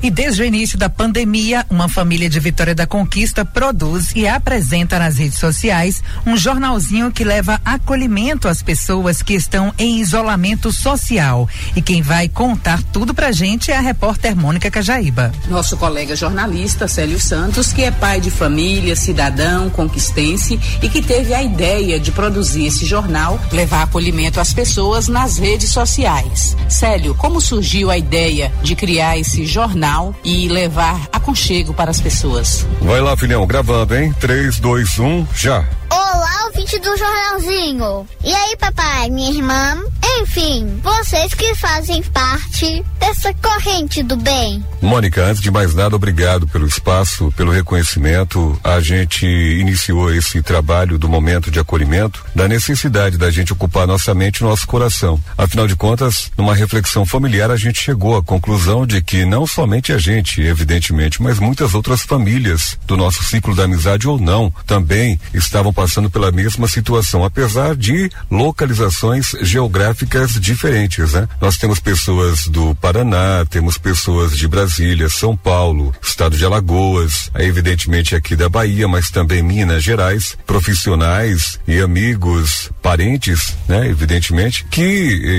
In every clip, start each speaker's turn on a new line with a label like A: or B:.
A: E desde o início da pandemia, uma família de Vitória da Conquista produz e apresenta nas redes sociais um jornalzinho que leva acolhimento às pessoas que estão em isolamento social. E quem vai contar tudo pra gente é a repórter Mônica Cajaíba.
B: Nosso colega jornalista Célio Santos, que é pai de família, cidadão, conquistense e que teve a ideia de produzir esse jornal, levar acolhimento às pessoas nas redes sociais. Célio, como surgiu a ideia de criar esse jornal? Jornal e levar aconchego para as pessoas.
C: Vai lá, filhão, gravando, hein? 3, 2, 1, já.
D: Olá, ouvinte do jornalzinho. E aí, papai, minha irmã? Enfim, vocês que fazem parte dessa corrente do bem.
C: Mônica, antes de mais nada, obrigado pelo espaço, pelo reconhecimento. A gente iniciou esse trabalho do momento de acolhimento, da necessidade da gente ocupar nossa mente e nosso coração. Afinal de contas, numa reflexão familiar, a gente chegou à conclusão de que não somente a gente, evidentemente, mas muitas outras famílias do nosso ciclo da amizade ou não, também estavam passando pela mesma situação, apesar de localizações geográficas diferentes, né? Nós temos pessoas do Paraná, temos pessoas de Brasília, São Paulo, estado de Alagoas, evidentemente aqui da Bahia, mas também Minas Gerais, profissionais e amigos, parentes, né? Evidentemente, que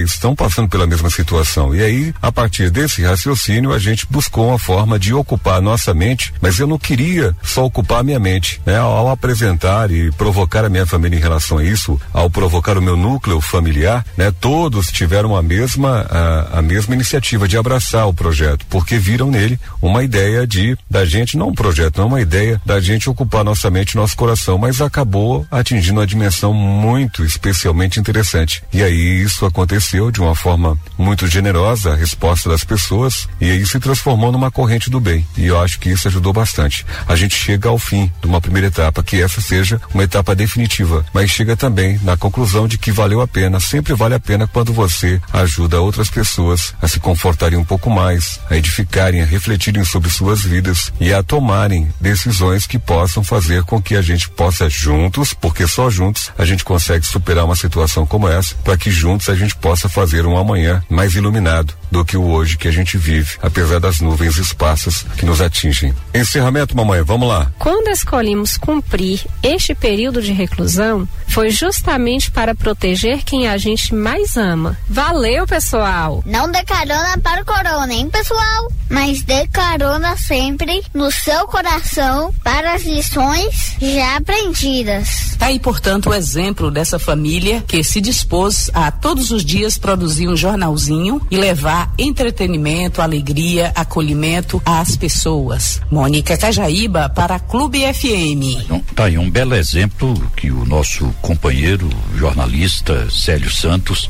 C: estão passando pela mesma situação. E aí, a partir desse raciocínio, a gente buscou uma forma de ocupar a nossa mente, mas eu não queria só ocupar a minha mente, né? Ao apresentar e provocar a minha família em relação a isso, ao provocar o meu núcleo familiar, né? Todos tiveram a mesma a, a mesma iniciativa de abraçar o projeto, porque viram nele uma ideia de da gente não um projeto, não uma ideia da gente ocupar nossa mente, nosso coração, mas acabou atingindo uma dimensão muito especialmente interessante. E aí isso aconteceu de uma forma muito generosa, a resposta das pessoas, e aí se transformou numa corrente do bem. E eu acho que isso ajudou bastante. A gente chega ao fim de uma primeira etapa, que essa seja uma etapa definitiva, mas chega também na conclusão de que valeu a pena, sempre vale a pena quando você ajuda outras pessoas a se confortarem um pouco mais, a edificarem, a refletirem sobre suas vidas e a tomarem decisões que possam fazer com que a gente possa juntos, porque só juntos a gente consegue superar uma situação como essa, para que juntos a gente possa fazer um amanhã mais iluminado do que o hoje que a gente vive, apesar das nuvens esparsas que nos atingem. Encerramento, mamãe, vamos lá.
E: Quando escolhemos cumprir este período de reclusão, foi justamente para proteger quem a gente mais ama. Valeu, pessoal!
D: Não dê carona para o corona, hein, pessoal? Mas dê carona sempre no seu coração para as lições já aprendidas.
B: Tá aí, portanto, o exemplo dessa família que se dispôs a todos os dias produzir um jornalzinho e levar entretenimento, alegria, acolhimento às pessoas. Mônica Cajaíba para Clube FM.
F: Tá aí um belo exemplo que o nosso companheiro jornalista Célio Santos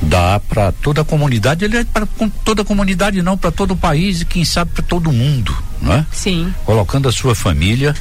F: dá para toda a comunidade, ele é para toda a comunidade não, para todo o país e quem sabe para todo mundo, né?
B: Sim.
F: Colocando a sua família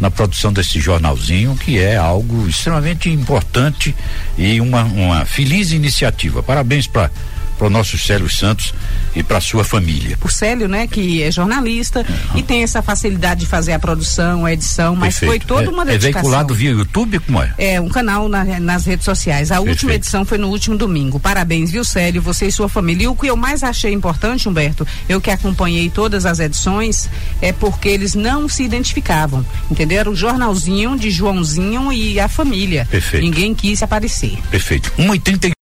F: na produção desse jornalzinho, que é algo extremamente importante e uma, uma feliz iniciativa. Parabéns para para o nosso Célio Santos e para sua família.
B: O Célio, né, que é jornalista uhum. e tem essa facilidade de fazer a produção, a edição, mas
F: Perfeito.
B: foi toda uma
F: é,
B: dedicação.
F: É veiculado via YouTube, como é?
B: É, um canal na, nas redes sociais. A Perfeito. última edição foi no último domingo. Parabéns, viu, Célio, você e sua família. E o que eu mais achei importante, Humberto, eu que acompanhei todas as edições, é porque eles não se identificavam, entendeu? Era o jornalzinho de Joãozinho e a família.
F: Perfeito.
B: Ninguém quis aparecer.
F: Perfeito. 1 e